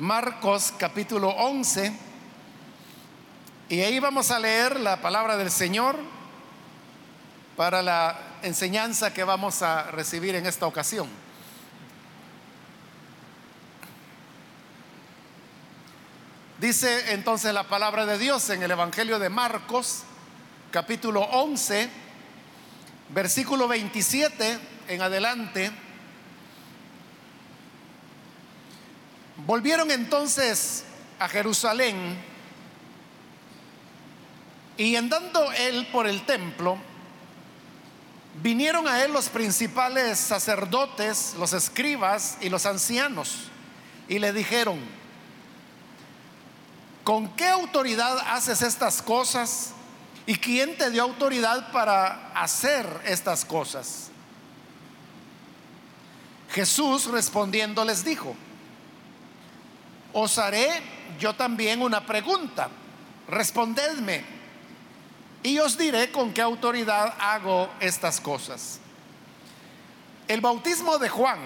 Marcos capítulo 11. Y ahí vamos a leer la palabra del Señor para la enseñanza que vamos a recibir en esta ocasión. Dice entonces la palabra de Dios en el Evangelio de Marcos, capítulo 11, versículo 27 en adelante. Volvieron entonces a Jerusalén y andando él por el templo, vinieron a él los principales sacerdotes, los escribas y los ancianos y le dijeron, ¿con qué autoridad haces estas cosas? ¿Y quién te dio autoridad para hacer estas cosas? Jesús respondiendo les dijo, os haré yo también una pregunta. Respondedme y os diré con qué autoridad hago estas cosas. El bautismo de Juan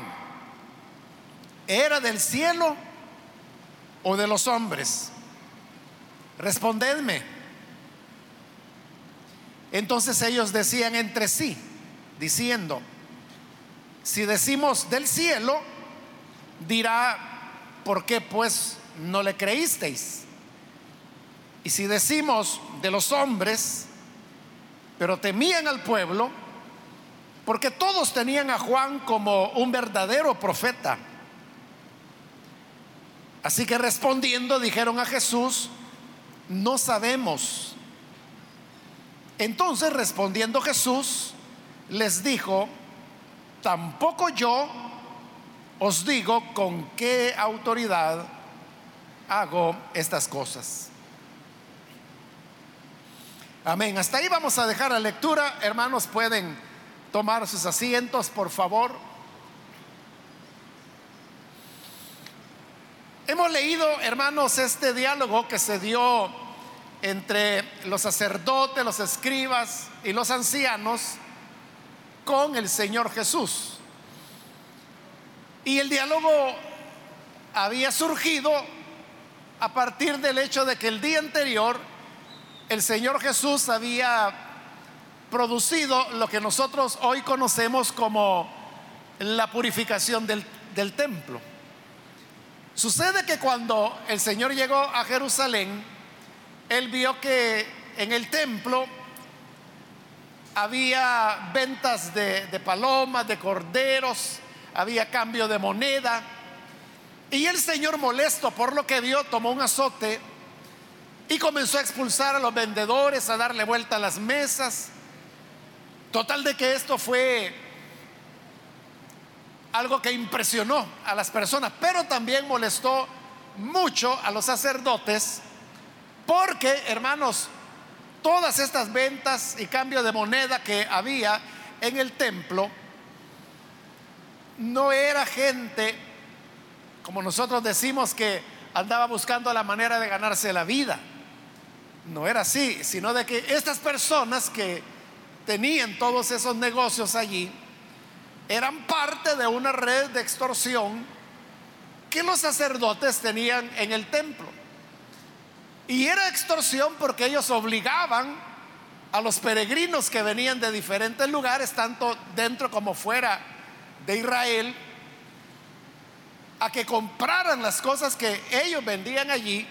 era del cielo o de los hombres. Respondedme. Entonces ellos decían entre sí, diciendo, si decimos del cielo, dirá ¿por qué pues no le creísteis? Y si decimos de los hombres, pero temían al pueblo, porque todos tenían a Juan como un verdadero profeta. Así que respondiendo dijeron a Jesús, no sabemos. Entonces respondiendo Jesús, les dijo, tampoco yo os digo con qué autoridad hago estas cosas. Amén. Hasta ahí vamos a dejar la lectura. Hermanos, pueden tomar sus asientos, por favor. Hemos leído, hermanos, este diálogo que se dio entre los sacerdotes, los escribas y los ancianos con el Señor Jesús. Y el diálogo había surgido a partir del hecho de que el día anterior el Señor Jesús había producido lo que nosotros hoy conocemos como la purificación del, templo. Sucede que cuando el Señor llegó a Jerusalén, él vio que en el templo había ventas de palomas, de corderos, había cambio de moneda. Y el Señor molesto por lo que vio, tomó un azote y comenzó a expulsar a los vendedores, a darle vuelta a las mesas. Total de que esto fue algo que impresionó a las personas, pero también molestó mucho a los sacerdotes, porque, hermanos, todas estas ventas y cambio de moneda que había en el templo, no era gente, como nosotros decimos, que andaba buscando la manera de ganarse la vida. No era así, sino de que estas personas que tenían todos esos negocios allí eran parte de una red de extorsión que los sacerdotes tenían en el templo. Y era extorsión porque ellos obligaban a los peregrinos que venían de diferentes lugares, tanto dentro como fuera de Israel a que compraran las cosas que ellos vendían allí,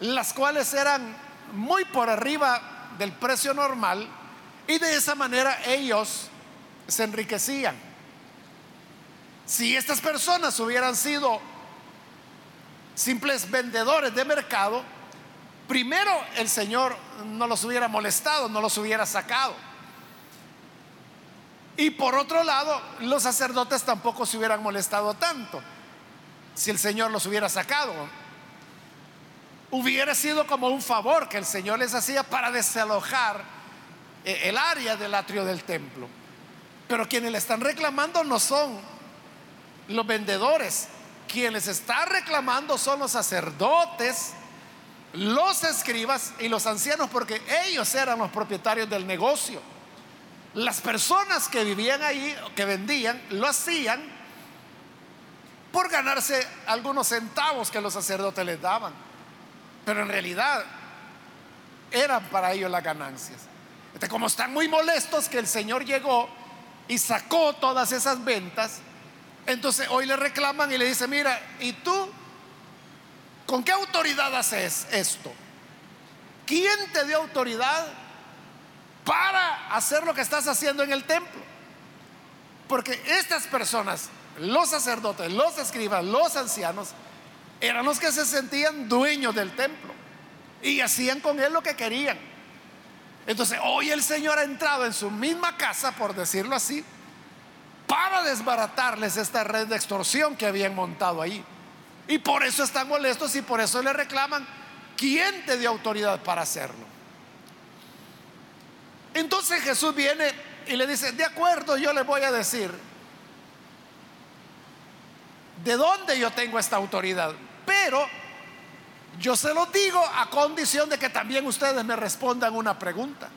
las cuales eran muy por arriba del precio normal, y de esa manera ellos se enriquecían. Si estas personas hubieran sido simples vendedores de mercado, primero el Señor no los hubiera molestado, no los hubiera sacado. Y por otro lado, los sacerdotes tampoco se hubieran molestado tanto si el Señor los hubiera sacado. Hubiera sido como un favor que el Señor les hacía para desalojar eh, el área del atrio del templo. Pero quienes le están reclamando no son los vendedores. Quienes están reclamando son los sacerdotes, los escribas y los ancianos, porque ellos eran los propietarios del negocio. Las personas que vivían ahí, que vendían, lo hacían por ganarse algunos centavos que los sacerdotes les daban. Pero en realidad eran para ellos las ganancias. Entonces, como están muy molestos que el Señor llegó y sacó todas esas ventas, entonces hoy le reclaman y le dicen, mira, ¿y tú con qué autoridad haces esto? ¿Quién te dio autoridad para hacer lo que estás haciendo en el templo? Porque estas personas, los sacerdotes, los escribas, los ancianos, eran los que se sentían dueños del templo y hacían con él lo que querían. Entonces, hoy el Señor ha entrado en su misma casa, por decirlo así, para desbaratarles esta red de extorsión que habían montado ahí. Y por eso están molestos y por eso le reclaman, ¿quién te dio autoridad para hacerlo? Entonces Jesús viene y le dice, de acuerdo, yo le voy a decir, ¿de dónde yo tengo esta autoridad? Pero yo se lo digo a condición de que también ustedes me respondan una pregunta.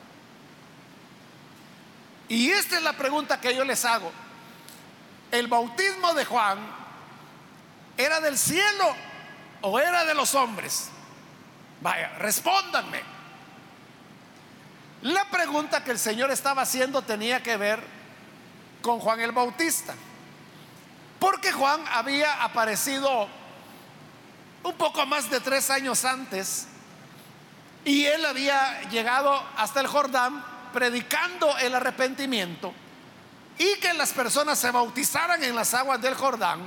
Y esta es la pregunta que yo les hago. ¿El bautismo de Juan era del cielo o era de los hombres? Vaya, respóndanme. La pregunta que el Señor estaba haciendo tenía que ver con Juan el Bautista. Porque Juan había aparecido un poco más de tres años antes, y él había llegado hasta el Jordán predicando el arrepentimiento y que las personas se bautizaran en las aguas del Jordán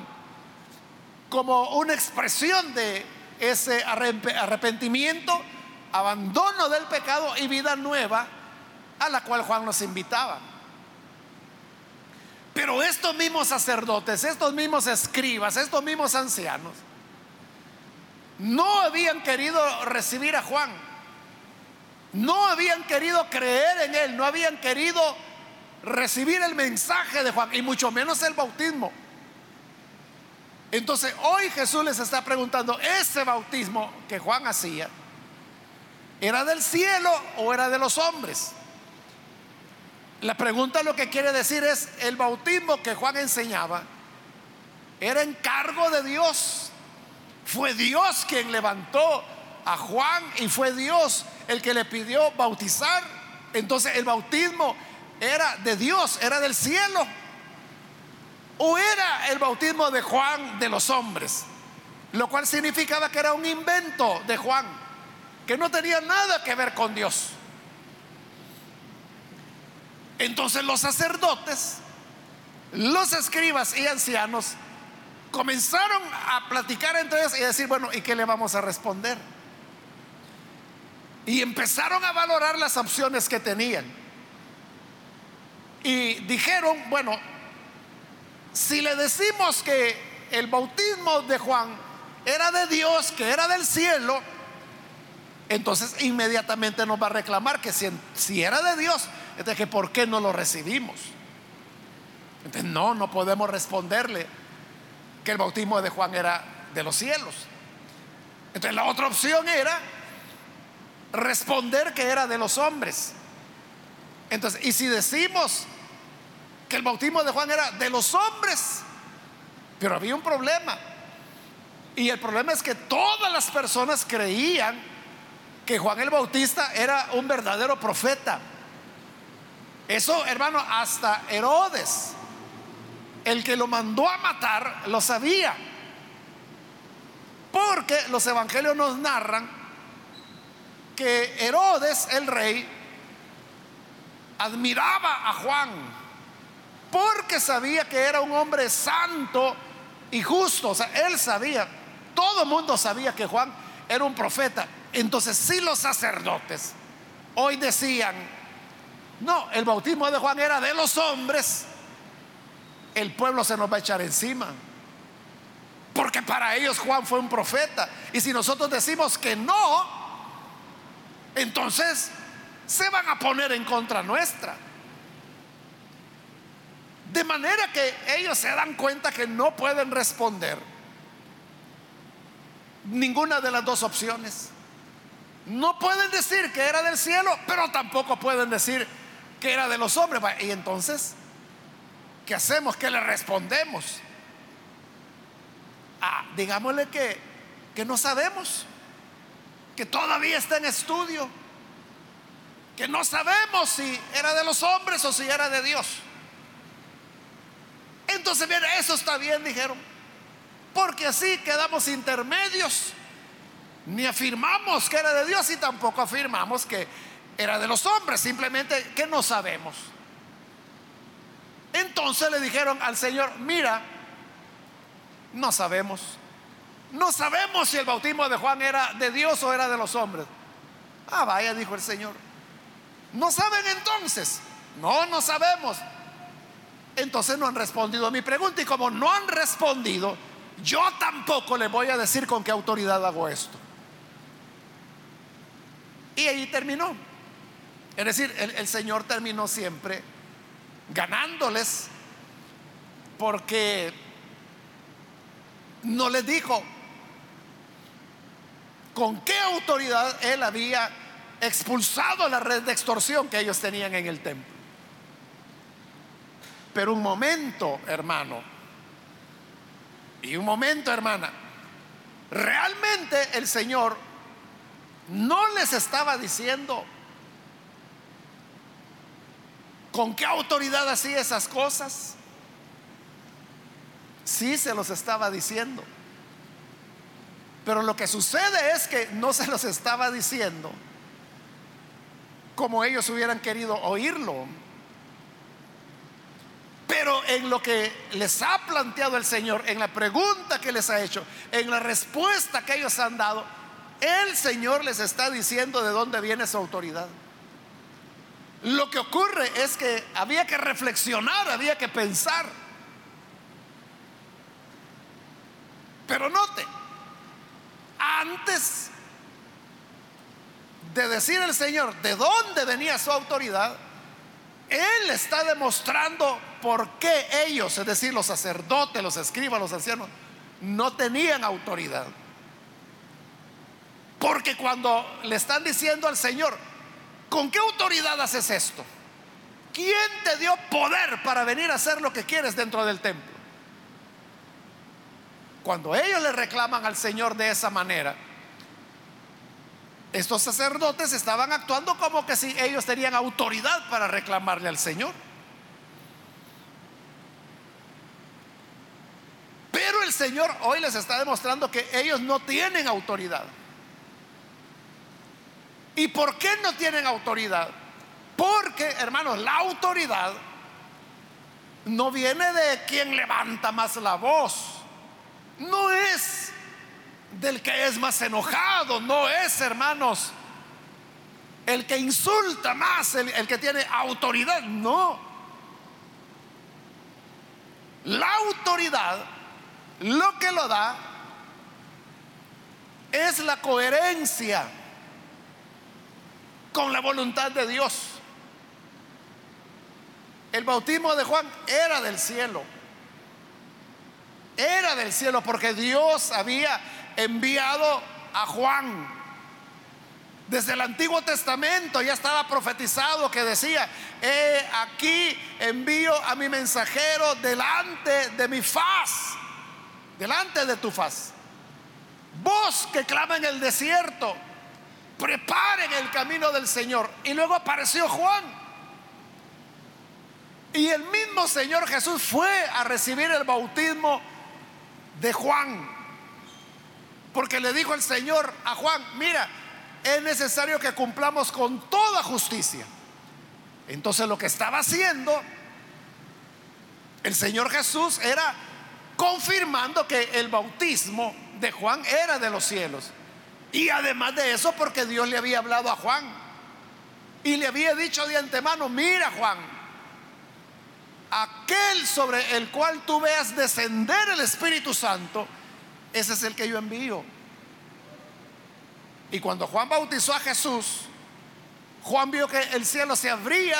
como una expresión de ese arrepentimiento, abandono del pecado y vida nueva a la cual Juan nos invitaba. Pero estos mismos sacerdotes, estos mismos escribas, estos mismos ancianos, no habían querido recibir a Juan, no habían querido creer en él, no habían querido recibir el mensaje de Juan y mucho menos el bautismo. Entonces hoy Jesús les está preguntando, ¿ese bautismo que Juan hacía era del cielo o era de los hombres? La pregunta lo que quiere decir es, el bautismo que Juan enseñaba era encargo de Dios. Fue Dios quien levantó a Juan y fue Dios el que le pidió bautizar. Entonces el bautismo era de Dios, era del cielo. O era el bautismo de Juan de los hombres, lo cual significaba que era un invento de Juan, que no tenía nada que ver con Dios. Entonces los sacerdotes, los escribas y ancianos comenzaron a platicar entre ellos y decir, bueno, ¿y qué le vamos a responder? Y empezaron a valorar las opciones que tenían. Y dijeron, bueno, si le decimos que el bautismo de Juan era de Dios, que era del cielo, entonces inmediatamente nos va a reclamar que si, si era de Dios, entonces que por qué no lo recibimos. Entonces no, no podemos responderle que el bautismo de Juan era de los cielos. Entonces la otra opción era responder que era de los hombres. Entonces, y si decimos que el bautismo de Juan era de los hombres, pero había un problema. Y el problema es que todas las personas creían que Juan el Bautista era un verdadero profeta. Eso, hermano, hasta Herodes el que lo mandó a matar lo sabía. Porque los evangelios nos narran que Herodes, el rey, admiraba a Juan porque sabía que era un hombre santo y justo. O sea, él sabía, todo el mundo sabía que Juan era un profeta. Entonces, si los sacerdotes hoy decían, no, el bautismo de Juan era de los hombres, el pueblo se nos va a echar encima. Porque para ellos Juan fue un profeta. Y si nosotros decimos que no, entonces se van a poner en contra nuestra. De manera que ellos se dan cuenta que no pueden responder ninguna de las dos opciones. No pueden decir que era del cielo, pero tampoco pueden decir que era de los hombres. Y entonces ¿Qué hacemos? ¿Qué le respondemos? ah, digámosle que, que no sabemos, que todavía está en estudio, que no sabemos si era de los hombres o si era de Dios. Entonces, bien, eso está bien, dijeron, porque así quedamos intermedios. Ni afirmamos que era de Dios y tampoco afirmamos que era de los hombres, simplemente que no sabemos. Entonces le dijeron al Señor, mira, no sabemos. No sabemos si el bautismo de Juan era de Dios o era de los hombres. Ah, vaya, dijo el Señor. ¿No saben entonces? No, no sabemos. Entonces no han respondido a mi pregunta y como no han respondido, yo tampoco les voy a decir con qué autoridad hago esto. Y ahí terminó. Es decir, el, el Señor terminó siempre ganándoles porque no les dijo con qué autoridad él había expulsado la red de extorsión que ellos tenían en el templo. Pero un momento, hermano, y un momento, hermana, realmente el Señor no les estaba diciendo con qué autoridad hacía esas cosas. Sí se los estaba diciendo. Pero lo que sucede es que no se los estaba diciendo como ellos hubieran querido oírlo. Pero en lo que les ha planteado el Señor, en la pregunta que les ha hecho, en la respuesta que ellos han dado, el Señor les está diciendo de dónde viene su autoridad. Lo que ocurre es que había que reflexionar, había que pensar. Pero note, antes de decir el Señor de dónde venía su autoridad, Él está demostrando por qué ellos, es decir, los sacerdotes, los escribas, los ancianos, no tenían autoridad. Porque cuando le están diciendo al Señor, ¿con qué autoridad haces esto? ¿Quién te dio poder para venir a hacer lo que quieres dentro del templo? Cuando ellos le reclaman al Señor de esa manera, estos sacerdotes estaban actuando como que si ellos tenían autoridad para reclamarle al Señor. Pero el Señor hoy les está demostrando que ellos no tienen autoridad. ¿Y por qué no tienen autoridad? Porque, hermanos, la autoridad no viene de quien levanta más la voz no es del que es más enojado, no es, hermanos, el que insulta más, el, que tiene autoridad, no. La autoridad lo que lo da es la coherencia con la voluntad de Dios. El bautismo de Juan era del cielo era del cielo porque Dios había enviado a Juan. Desde el Antiguo Testamento ya estaba profetizado que decía, aquí envío a mi mensajero delante de mi faz, delante de tu faz. Vos que clama en el desierto, preparen el camino del Señor. Y luego apareció Juan. Y el mismo Señor Jesús fue a recibir el bautismo de Juan. Porque le dijo el Señor a Juan, mira, es necesario que cumplamos con toda justicia. Entonces lo que estaba haciendo el Señor Jesús era confirmando que el bautismo de Juan era de los cielos. Y además de eso, porque Dios le había hablado a Juan y le había dicho de antemano, mira Juan, aquel sobre el cual tú veas descender el Espíritu Santo, ese es el que yo envío. Y cuando Juan bautizó a Jesús, Juan vio que el cielo se abría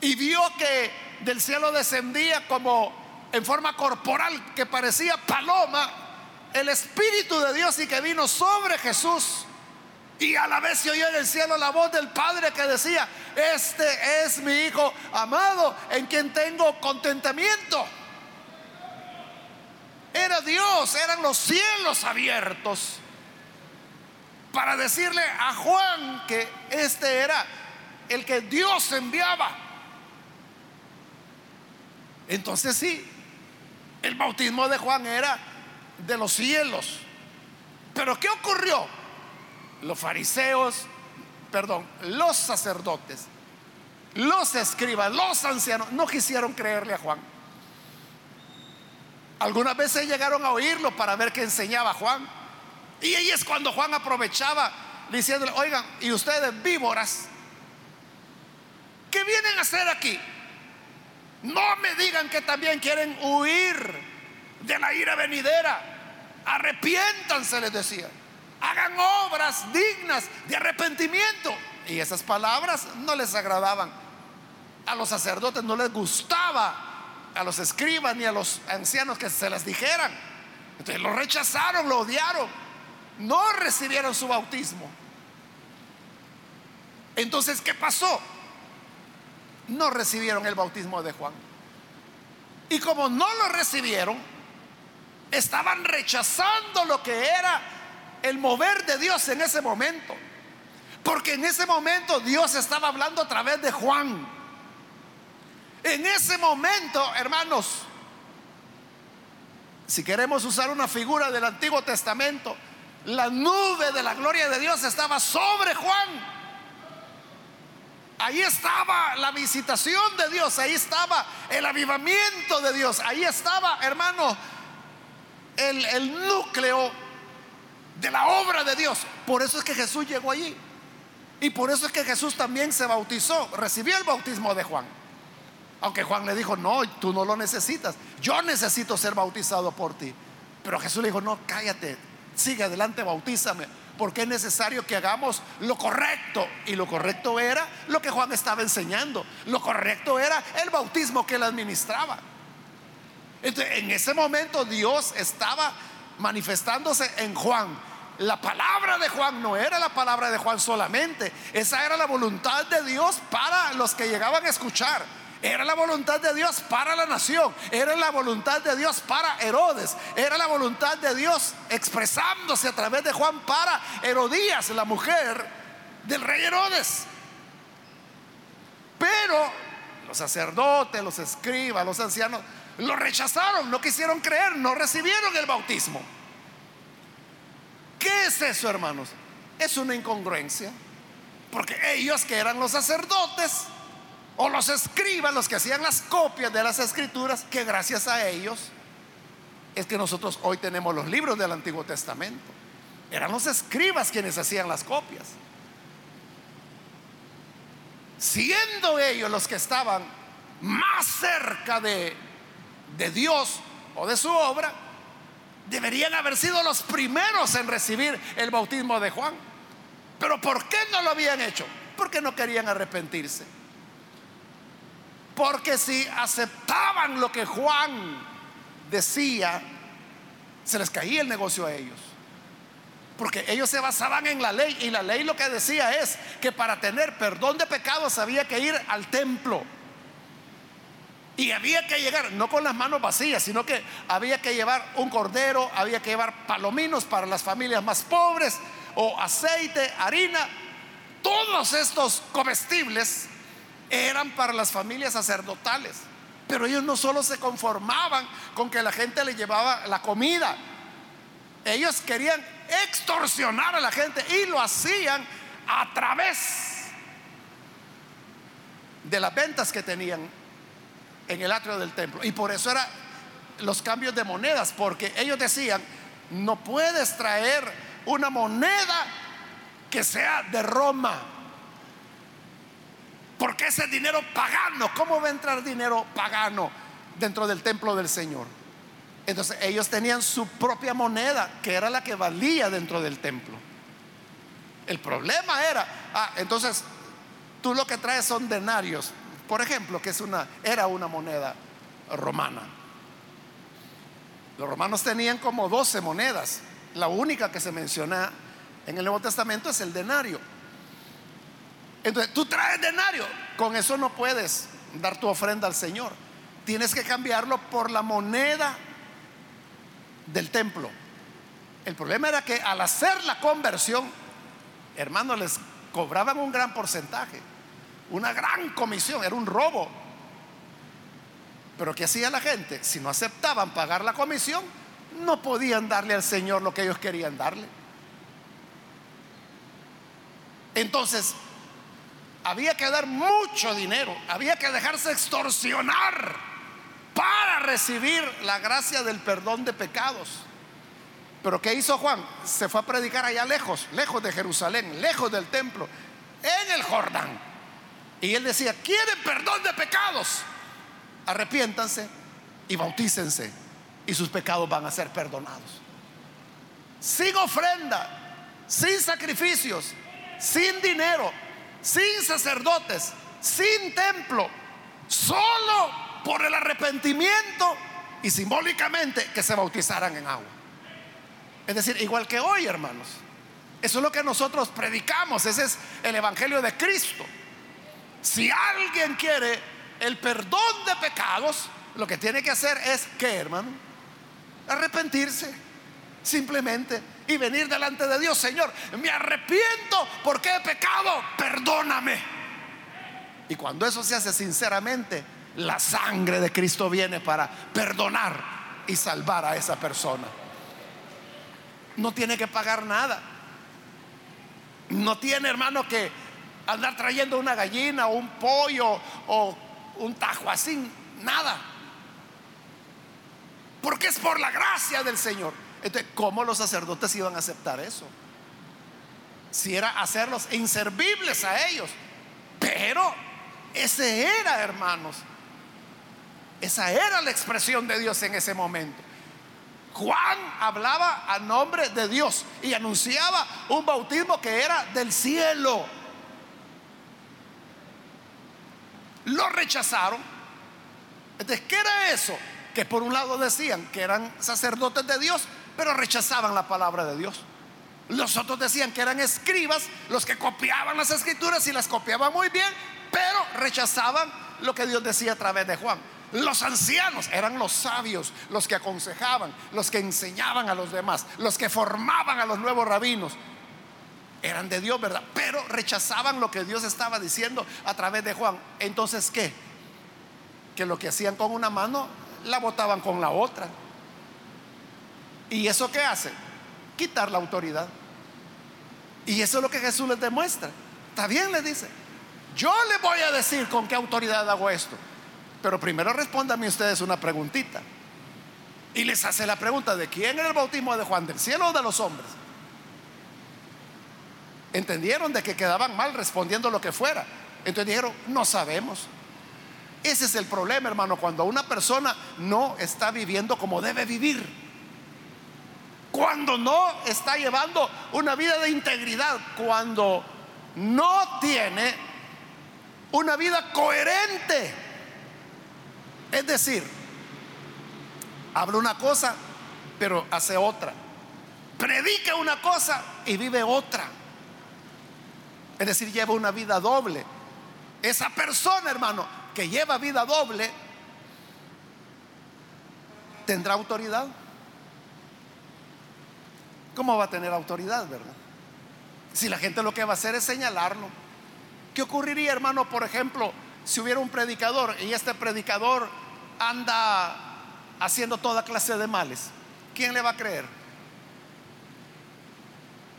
y vio que del cielo descendía como en forma corporal que parecía paloma el Espíritu de Dios y que vino sobre Jesús. Y a la vez se oyó en el cielo la voz del Padre que decía, este es mi Hijo amado en quien tengo contentamiento. era Dios, eran los cielos abiertos para decirle a Juan que este era el que Dios enviaba. Entonces sí, el bautismo de Juan era de los cielos. Pero ¿qué ocurrió? Los fariseos, perdón, los sacerdotes, los escribas, los ancianos, no quisieron creerle a Juan. Algunas veces llegaron a oírlo para ver qué enseñaba Juan. Y ahí es cuando Juan aprovechaba diciéndole, oigan, y ustedes víboras, ¿qué vienen a hacer aquí? No me digan que también quieren huir de la ira venidera. Arrepiéntanse, les decía. Hagan obras dignas de arrepentimiento. Y esas palabras no les agradaban. A los sacerdotes no les gustaba, a los escribas ni a los ancianos que se las dijeran. Entonces lo rechazaron, lo odiaron. No recibieron su bautismo. Entonces, ¿qué pasó? No recibieron el bautismo de Juan. Y como no lo recibieron, estaban rechazando lo que era el mover de Dios en ese momento. Porque en ese momento Dios estaba hablando a través de Juan. En ese momento, hermanos, si queremos usar una figura del Antiguo Testamento, la nube de la gloria de Dios estaba sobre Juan. Ahí estaba la visitación de Dios, ahí estaba el avivamiento de Dios, ahí estaba, hermano, el, núcleo de la obra de Dios. Por eso es que Jesús llegó allí. Y por eso es que Jesús también se bautizó, recibió el bautismo de Juan. Aunque Juan le dijo, no, tú no lo necesitas. Yo necesito ser bautizado por ti. Pero Jesús le dijo, no, cállate, sigue adelante, bautízame porque es necesario que hagamos lo correcto. Y lo correcto era lo que Juan estaba enseñando. Lo correcto era el bautismo que él administraba. Entonces, en ese momento Dios estaba manifestándose en Juan. La palabra de Juan no era la palabra de Juan solamente. Esa era la voluntad de Dios para los que llegaban a escuchar. Era la voluntad de Dios para la nación. Era la voluntad de Dios para Herodes. Era la voluntad de Dios expresándose a través de Juan para Herodías, la mujer del rey Herodes. Pero los sacerdotes, los escribas, los ancianos lo rechazaron, no quisieron creer, no recibieron el bautismo. ¿Qué es eso, hermanos? Es una incongruencia. Porque ellos que eran los sacerdotes, o los escribas, los que hacían las copias de las escrituras, que gracias a ellos es que nosotros hoy tenemos los libros del Antiguo Testamento. Eran los escribas quienes hacían las copias. Siendo ellos los que estaban más cerca de, de Dios o de su obra, deberían haber sido los primeros en recibir el bautismo de Juan. Pero ¿por qué no lo habían hecho? Porque no querían arrepentirse. Porque si aceptaban lo que Juan decía, se les caía el negocio a ellos. Porque ellos se basaban en la ley y la ley lo que decía es que para tener perdón de pecados había que ir al templo. Y había que llegar, no con las manos vacías, sino que había que llevar un cordero, había que llevar palominos para las familias más pobres, o aceite, harina, todos estos comestibles eran para las familias sacerdotales. Pero ellos no solo se conformaban con que la gente le llevaba la comida, ellos querían extorsionar a la gente y lo hacían a través de las ventas que tenían en el atrio del templo. Y por eso eran los cambios de monedas, porque ellos decían, no puedes traer una moneda que sea de Roma porque ese dinero pagano, ¿cómo va a entrar dinero pagano dentro del templo del Señor? Entonces ellos tenían su propia moneda, que era la que valía dentro del templo. El problema era, ah, entonces tú lo que traes son denarios, por ejemplo, que es una, era una moneda romana. Los romanos tenían como 12 monedas. La única que se menciona en el Nuevo Testamento es el denario. Entonces, tú traes denario, con eso no puedes dar tu ofrenda al Señor. Tienes que cambiarlo por la moneda del templo. El problema era que al hacer la conversión, hermanos, les cobraban un gran porcentaje, una gran comisión, era un robo. Pero ¿qué hacía la gente? Si no aceptaban pagar la comisión, no podían darle al Señor lo que ellos querían darle. Entonces, había que dar mucho dinero, había que dejarse extorsionar para recibir la gracia del perdón de pecados. Pero ¿qué hizo Juan? Se fue a predicar allá lejos, lejos de Jerusalén, lejos del templo, en el Jordán. Y él decía, ¿quieren perdón de pecados? Arrepiéntanse y bautícense y sus pecados van a ser perdonados. Sin ofrenda, sin sacrificios, sin dinero, sin sacerdotes, sin templo, solo por el arrepentimiento y simbólicamente que se bautizaran en agua. Es decir, igual que hoy, hermanos. Eso es lo que nosotros predicamos, ese es el Evangelio de Cristo. Si alguien quiere el perdón de pecados, lo que tiene que hacer es, ¿qué, hermano? Arrepentirse, simplemente, y venir delante de Dios, Señor, me arrepiento porque he pecado, perdóname. Y cuando eso se hace sinceramente, la sangre de Cristo viene para perdonar y salvar a esa persona. No tiene que pagar nada. No tiene, hermano, que andar trayendo una gallina o un pollo o un tajo así. Nada. Porque es por la gracia del Señor. Entonces, ¿cómo los sacerdotes iban a aceptar eso? Si era hacerlos inservibles a ellos. Pero ese era, hermanos, esa era la expresión de Dios en ese momento. Juan hablaba a nombre de Dios y anunciaba un bautismo que era del cielo. Lo rechazaron. Entonces, ¿qué era eso? Que por un lado decían que eran sacerdotes de Dios, pero rechazaban la palabra de Dios. Los otros decían que eran escribas, los que copiaban las escrituras y las copiaban muy bien, pero rechazaban lo que Dios decía a través de Juan. Los ancianos eran los sabios, los que aconsejaban, los que enseñaban a los demás, los que formaban a los nuevos rabinos. Eran de Dios, ¿verdad? Pero rechazaban lo que Dios estaba diciendo a través de Juan. Entonces, ¿qué? Que lo que hacían con una mano, la botaban con la otra. ¿Y eso qué hace? Quitar la autoridad. Y eso es lo que Jesús les demuestra. Está bien, le dice. Yo le voy a decir con qué autoridad hago esto. Pero primero respóndame ustedes una preguntita. Y les hace la pregunta de quién era el bautismo de Juan, del cielo o de los hombres. Entendieron de que quedaban mal respondiendo lo que fuera. Entonces dijeron, no sabemos. Ese es el problema, hermano, cuando una persona no está viviendo como debe vivir. Cuando no está llevando una vida de integridad, cuando no tiene una vida coherente es decir, habla una cosa, pero hace otra. Predica una cosa y vive otra. Es decir, lleva una vida doble. Esa persona, hermano, que lleva vida doble, ¿tendrá autoridad? ¿Cómo va a tener autoridad, verdad? Si la gente lo que va a hacer es señalarlo. ¿Qué ocurriría, hermano, por ejemplo, si hubiera un predicador y este predicador anda haciendo toda clase de males, ¿quién le va a creer?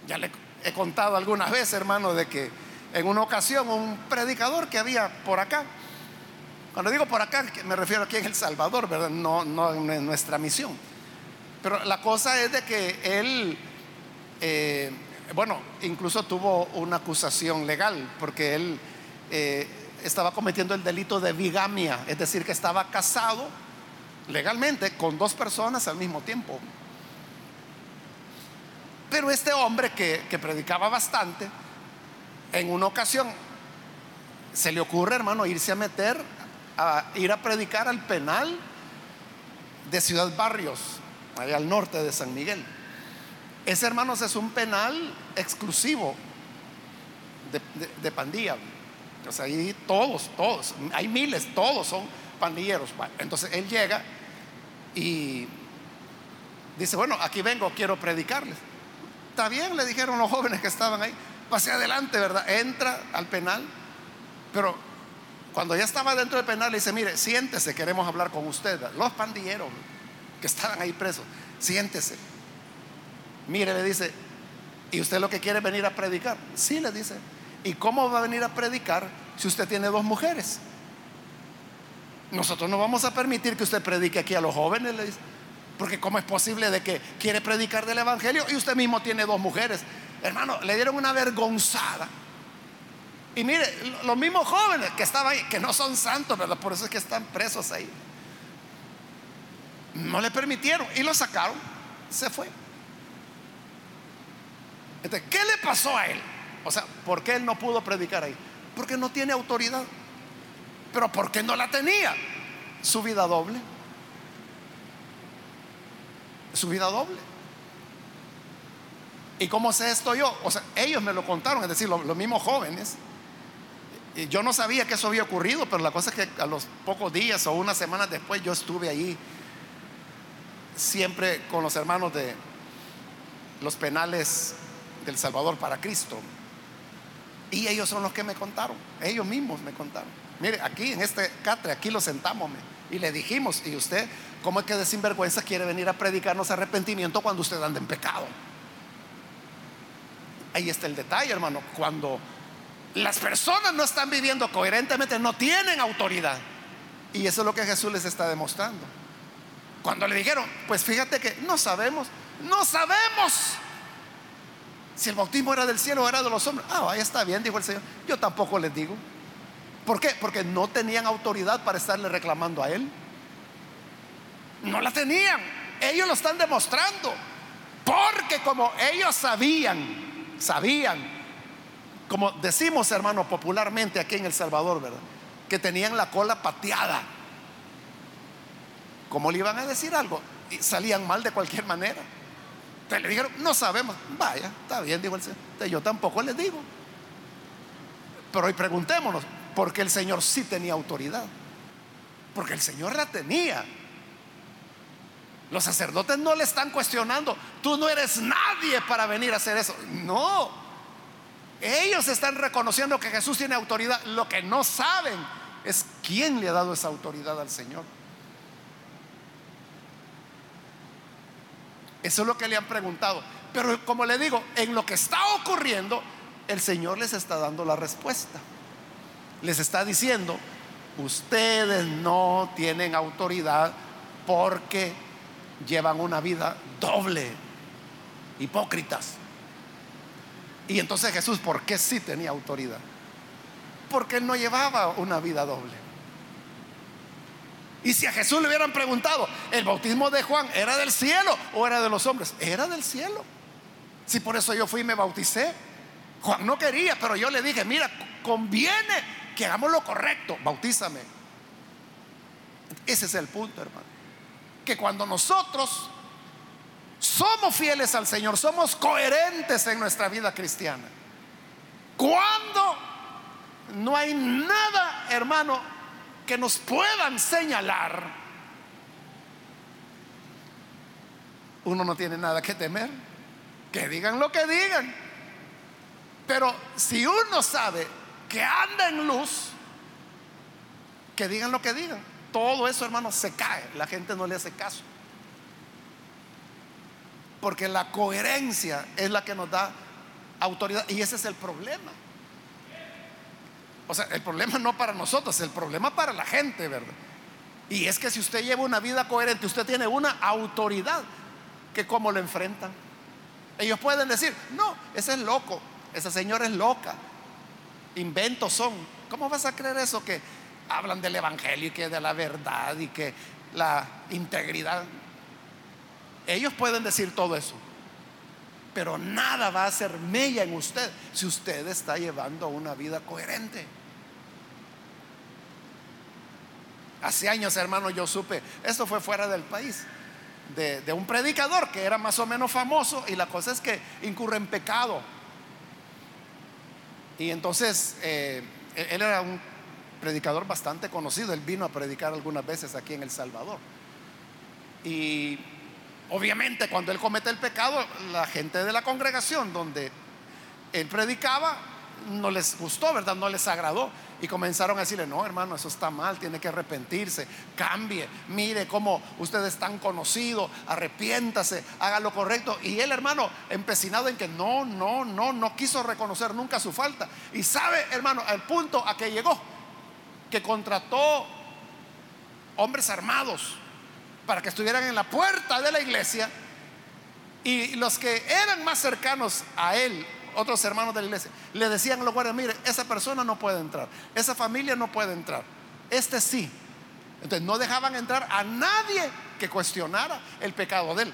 Ya le he contado algunas veces, hermano, de que en una ocasión un predicador que había por acá, cuando digo por acá, me refiero aquí en El Salvador, ¿verdad? No, en nuestra misión. Pero la cosa es de que él, eh, bueno, incluso tuvo una acusación legal, porque él eh, estaba cometiendo el delito de bigamia, es decir, que estaba casado legalmente con dos personas al mismo tiempo. Pero este hombre que, que predicaba bastante, en una ocasión se le ocurre, hermano, irse a meter, a ir a predicar al penal de Ciudad Barrios, allá al norte de San Miguel. Ese, hermanos, es un penal exclusivo de, de pandilla. O sea, ahí todos, todos, hay miles, todos son pandilleros. Entonces él llega y dice, bueno, aquí vengo, quiero predicarles. Bien, le dijeron los jóvenes que estaban ahí, pase adelante, ¿verdad? Entra al penal, pero cuando ya estaba dentro del penal, le dice, mire, siéntese, queremos hablar con usted. Los pandilleros que estaban ahí presos, siéntese. Mire, le dice, ¿y usted lo que quiere es venir a predicar? Sí, le dice. ¿Y cómo va a venir a predicar si usted tiene dos mujeres? Nosotros no vamos a permitir que usted predique aquí a los jóvenes, le dice. Porque ¿cómo es posible de que quiere predicar del Evangelio y usted mismo tiene dos mujeres? Hermano, le dieron una vergonzada. Y mire, los mismos jóvenes que estaban ahí, que no son santos. Por eso es que están presos ahí. No le permitieron y lo sacaron. Se fue. Entonces, ¿qué le pasó a él? O sea, ¿por qué él no pudo predicar ahí? Porque no tiene autoridad. Pero ¿por qué no la tenía? Su vida doble. Su vida doble. ¿Y cómo sé esto yo? O sea, ellos me lo contaron, es decir, los, mismos jóvenes. Y yo no sabía que eso había ocurrido, pero la cosa es que a los pocos días o unas semanas después yo estuve allí siempre con los hermanos de los penales del Salvador para Cristo. Y ellos son los que me contaron, ellos mismos me contaron. Mire, aquí en este catre, aquí lo sentamos y le dijimos, ¿y usted cómo es que de sinvergüenza quiere venir a predicarnos arrepentimiento cuando usted anda en pecado? Ahí está el detalle, hermano. Cuando las personas no están viviendo coherentemente, no tienen autoridad. Y eso es lo que Jesús les está demostrando. Cuando le dijeron, pues fíjate que no sabemos, no sabemos si el bautismo era del cielo o era de los hombres. Ah, ahí está bien, dijo el Señor. Yo tampoco les digo. ¿Por qué? Porque no tenían autoridad para estarle reclamando a Él. No la tenían. Ellos lo están demostrando. Porque como ellos sabían, sabían, como decimos hermano popularmente aquí en El Salvador, ¿verdad? Que tenían la cola pateada. ¿Cómo le iban a decir algo? Salían mal de cualquier manera. Entonces le dijeron, no sabemos. Vaya, está bien, dijo el Señor. yo tampoco les digo. Pero hoy preguntémonos, ¿por qué el Señor sí tenía autoridad? Porque el Señor la tenía. Los sacerdotes no le están cuestionando, tú no eres nadie para venir a hacer eso. No, ellos están reconociendo que Jesús tiene autoridad. Lo que no saben es quién le ha dado esa autoridad al Señor. Eso es lo que le han preguntado. Pero como le digo, en lo que está ocurriendo, el Señor les está dando la respuesta. Les está diciendo, ustedes no tienen autoridad porque llevan una vida doble, hipócritas. Y entonces Jesús, ¿por qué sí tenía autoridad? Porque él no llevaba una vida doble. Y si a Jesús le hubieran preguntado, ¿el bautismo de Juan era del cielo o era de los hombres? Era del cielo. Si por eso yo fui y me bauticé. Juan no quería, pero yo le dije, mira, conviene que hagamos lo correcto, bautízame. Ese es el punto, hermano que cuando nosotros somos fieles al Señor, somos coherentes en nuestra vida cristiana, cuando no hay nada, hermano, que nos puedan señalar, uno no tiene nada que temer, que digan lo que digan. Pero si uno sabe que anda en luz, que digan lo que digan. Todo eso, hermano, se cae. La gente no le hace caso. Porque la coherencia es la que nos da autoridad. Y ese es el problema. O sea, el problema no para nosotros, el problema para la gente, ¿verdad? Y es que si usted lleva una vida coherente, usted tiene una autoridad que cómo lo enfrentan. Ellos pueden decir, no, ese es loco, esa señora es loca, inventos son. ¿Cómo vas a creer eso que hablan del Evangelio y que de la verdad y que la integridad. Ellos pueden decir todo eso, pero nada va a hacer mella en usted si usted está llevando una vida coherente. Hace años, hermano, yo supe, esto fue fuera del país, de, un predicador que era más o menos famoso y la cosa es que incurre en pecado. Y entonces, eh, él era un predicador bastante conocido. Él vino a predicar algunas veces aquí en El Salvador. Y Obviamente cuando él comete el pecado, la gente de la congregación donde él predicaba no les gustó, ¿verdad? No les agradó. Y comenzaron a decirle, no, hermano, eso está mal, tiene que arrepentirse, cambie, mire cómo usted es tan conocido, arrepiéntase, haga lo correcto. Y él, hermano, empecinado en que no, no, no, no quiso reconocer nunca su falta. Y sabe, hermano, el punto a que llegó, que contrató hombres armados para que estuvieran en la puerta de la iglesia y los que eran más cercanos a él, otros hermanos de la iglesia, le decían a los guardias, mire, esa persona no puede entrar, esa familia no puede entrar, este sí. Entonces no dejaban entrar a nadie que cuestionara el pecado de él.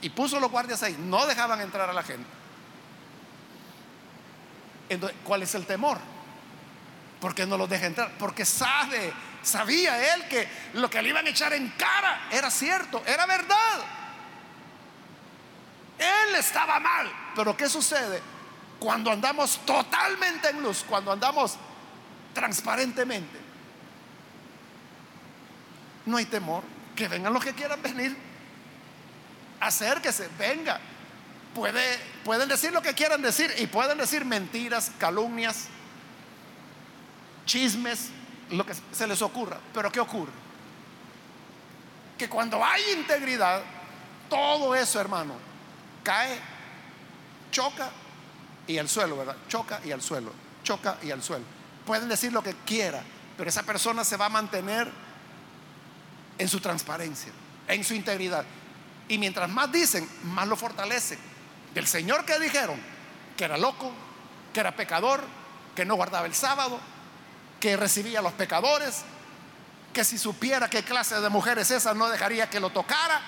Y puso los guardias ahí, no dejaban entrar a la gente. Entonces, ¿cuál es el temor? ¿Por qué no los deja entrar? Porque sabe, sabía él que lo que le iban a echar en cara era cierto, era verdad. Él estaba mal. Pero ¿qué sucede? Cuando andamos totalmente en luz, cuando andamos transparentemente, no hay temor. Que vengan los que quieran venir. Acérquese, venga. Puede, pueden decir lo que quieran decir y pueden decir mentiras, calumnias, chismes, lo que se les ocurra. Pero ¿qué ocurre? Que cuando hay integridad, todo eso, hermano, cae, choca y al suelo, ¿verdad? Choca y al suelo, choca y al suelo. Pueden decir lo que quiera, pero esa persona se va a mantener en su transparencia, en su integridad. Y mientras más dicen, más lo fortalecen. Del Señor que dijeron que era loco, que era pecador, que no guardaba el sábado, que recibía a los pecadores, que si supiera qué clase de mujer es esa no dejaría que lo tocara.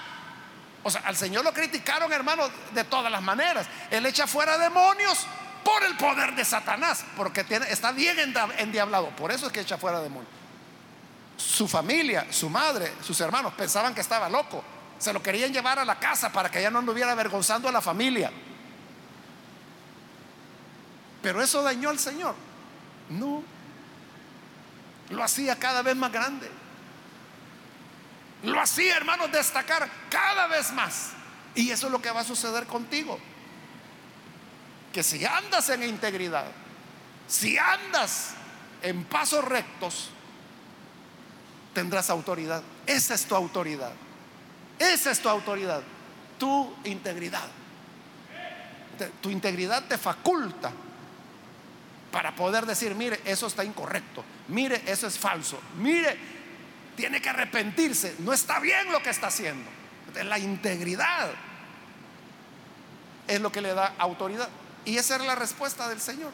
O sea, al Señor lo criticaron, hermano, de todas las maneras. Él echa fuera demonios por el poder de Satanás, porque tiene, está bien endiablado. Por eso es que echa fuera demonios. Su familia, su madre, sus hermanos pensaban que estaba loco. Se lo querían llevar a la casa para que ya no anduviera avergonzando a la familia. Pero eso dañó al Señor. No. Lo hacía cada vez más grande. Lo hacía, hermanos, destacar cada vez más. Y eso es lo que va a suceder contigo. Que si andas en integridad, si andas en pasos rectos, tendrás autoridad. Esa es tu autoridad. Esa es tu autoridad. Tu integridad. Tu integridad te faculta para poder decir, mire, eso está incorrecto, mire, eso es falso, mire, tiene que arrepentirse, no está bien lo que está haciendo. La integridad es lo que le da autoridad. Y esa era la respuesta del Señor.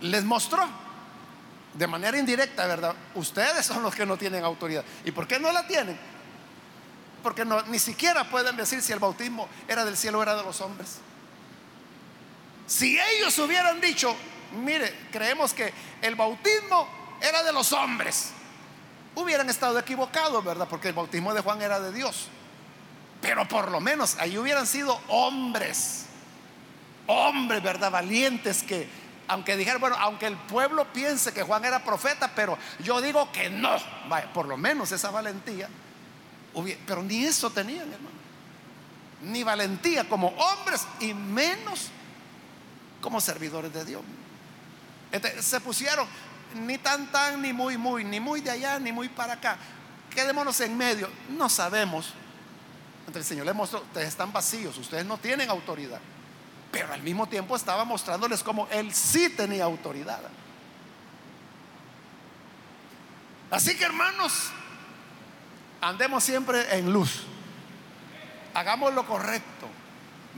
Les mostró de manera indirecta, ¿verdad? Ustedes son los que no tienen autoridad. ¿Y por qué no la tienen? Porque ni siquiera pueden decir si el bautismo era del cielo o era de los hombres. Si ellos hubieran dicho, mire, creemos que el bautismo era de los hombres, hubieran estado equivocados, ¿verdad? Porque el bautismo de Juan era de Dios. Pero por lo menos ahí hubieran sido hombres, hombres, ¿verdad? Valientes que, aunque dijeran, bueno, aunque el pueblo piense que Juan era profeta, pero yo digo que no, por lo menos esa valentía, pero ni eso tenían, hermano. Ni valentía como hombres y menos como servidores de Dios. Este, se pusieron ni tan tan, ni muy muy, ni muy de allá, ni muy para acá. Quedémonos en medio. No sabemos. Entonces el Señor les mostró, ustedes están vacíos, ustedes no tienen autoridad. Pero al mismo tiempo estaba mostrándoles cómo Él sí tenía autoridad. Así que hermanos, andemos siempre en luz. Hagamos lo correcto.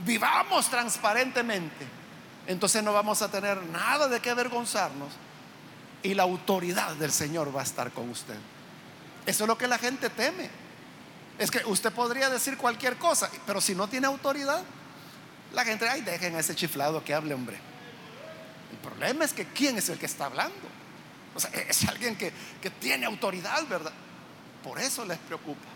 Vivamos transparentemente entonces no vamos a tener nada de qué avergonzarnos y la autoridad del Señor va a estar con usted. Eso es lo que la gente teme. Es que usted podría decir cualquier cosa, pero si no tiene autoridad, la gente, ay, dejen a ese chiflado que hable, hombre. El problema es que quién es el que está hablando. O sea, es alguien que, que tiene autoridad, ¿verdad? Por eso les preocupa.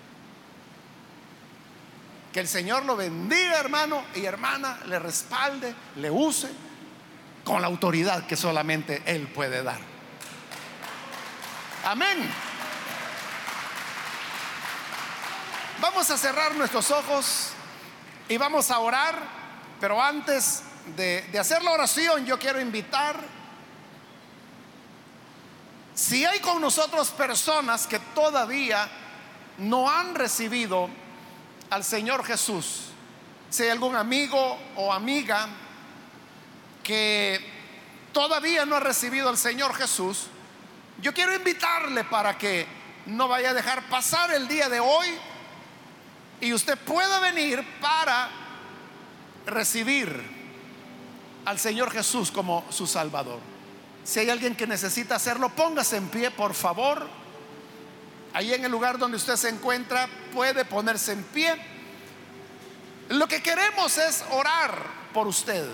Que el Señor lo bendiga, hermano y hermana, le respalde, le use con la autoridad que solamente Él puede dar. Amén. Vamos a cerrar nuestros ojos y vamos a orar, pero antes de, de hacer la oración yo quiero invitar, si hay con nosotros personas que todavía no han recibido al Señor Jesús, si hay algún amigo o amiga que todavía no ha recibido al Señor Jesús, yo quiero invitarle para que no vaya a dejar pasar el día de hoy y usted pueda venir para recibir al Señor Jesús como su Salvador. Si hay alguien que necesita hacerlo, póngase en pie, por favor. Ahí en el lugar donde usted se encuentra, puede ponerse en pie. Lo que queremos es orar por usted.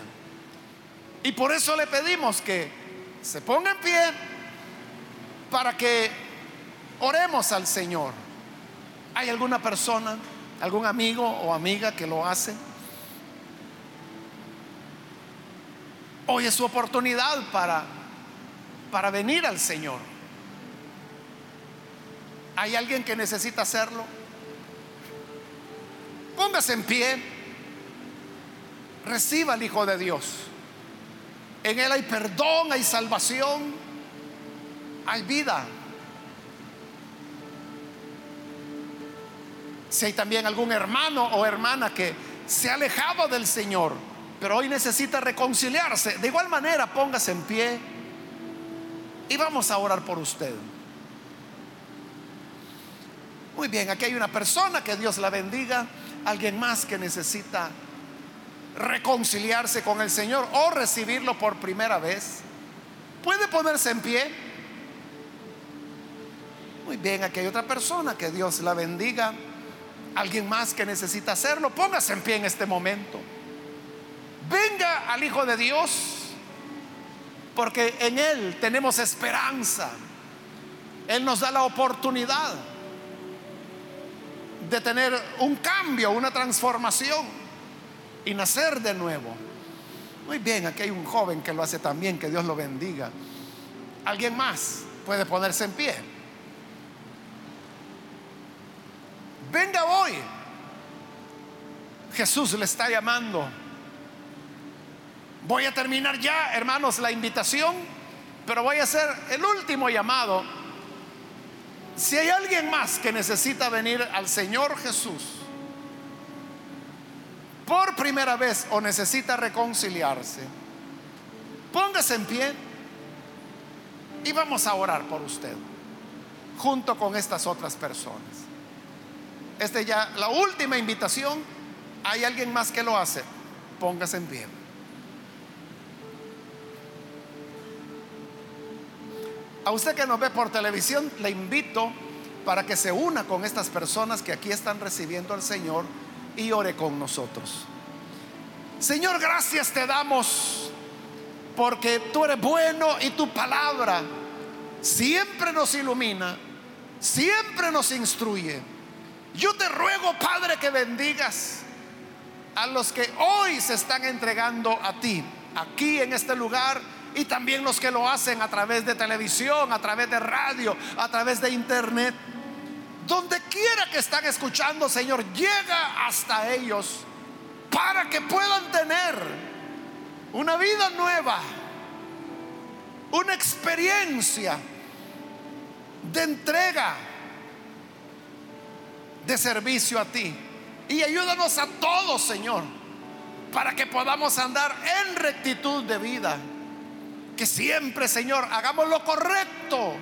Y por eso le pedimos que se ponga en pie para que oremos al Señor. ¿Hay alguna persona, algún amigo o amiga que lo hace? Hoy es su oportunidad para, para venir al Señor. ¿Hay alguien que necesita hacerlo? Póngase en pie. Reciba al Hijo de Dios. En Él hay perdón, hay salvación, hay vida. Si hay también algún hermano o hermana que se ha alejado del Señor, pero hoy necesita reconciliarse, de igual manera póngase en pie y vamos a orar por usted. Muy bien, aquí hay una persona, que Dios la bendiga, alguien más que necesita reconciliarse con el Señor o recibirlo por primera vez. ¿Puede ponerse en pie? Muy bien, aquí hay otra persona, que Dios la bendiga. Alguien más que necesita hacerlo, póngase en pie en este momento. Venga al Hijo de Dios, porque en Él tenemos esperanza. Él nos da la oportunidad de tener un cambio, una transformación y nacer de nuevo. Muy bien, aquí hay un joven que lo hace también, que Dios lo bendiga. ¿Alguien más puede ponerse en pie? Venga hoy. Jesús le está llamando. Voy a terminar ya, hermanos, la invitación, pero voy a hacer el último llamado. Si hay alguien más que necesita venir al Señor Jesús por primera vez o necesita reconciliarse, póngase en pie y vamos a orar por usted, junto con estas otras personas. Esta ya la última invitación. ¿Hay alguien más que lo hace? Póngase en pie. A usted que nos ve por televisión, le invito para que se una con estas personas que aquí están recibiendo al Señor y ore con nosotros. Señor, gracias te damos porque tú eres bueno y tu palabra siempre nos ilumina, siempre nos instruye. Yo te ruego, Padre, que bendigas a los que hoy se están entregando a ti, aquí en este lugar y también los que lo hacen a través de televisión, a través de radio, a través de internet. Donde quiera que están escuchando, Señor, llega hasta ellos para que puedan tener una vida nueva, una experiencia de entrega, de servicio a ti. Y ayúdanos a todos, Señor, para que podamos andar en rectitud de vida que siempre, Señor, hagamos lo correcto.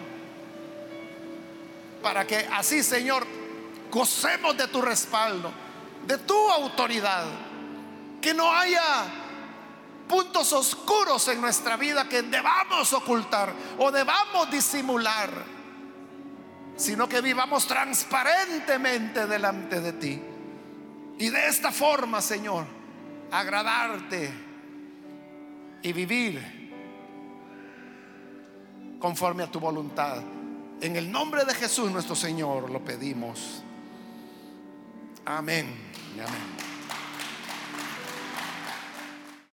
Para que así, Señor, gocemos de tu respaldo, de tu autoridad. Que no haya puntos oscuros en nuestra vida que debamos ocultar o debamos disimular, sino que vivamos transparentemente delante de ti. Y de esta forma, Señor, agradarte y vivir conforme a tu voluntad. En el nombre de Jesús nuestro Señor lo pedimos. Amén. amén.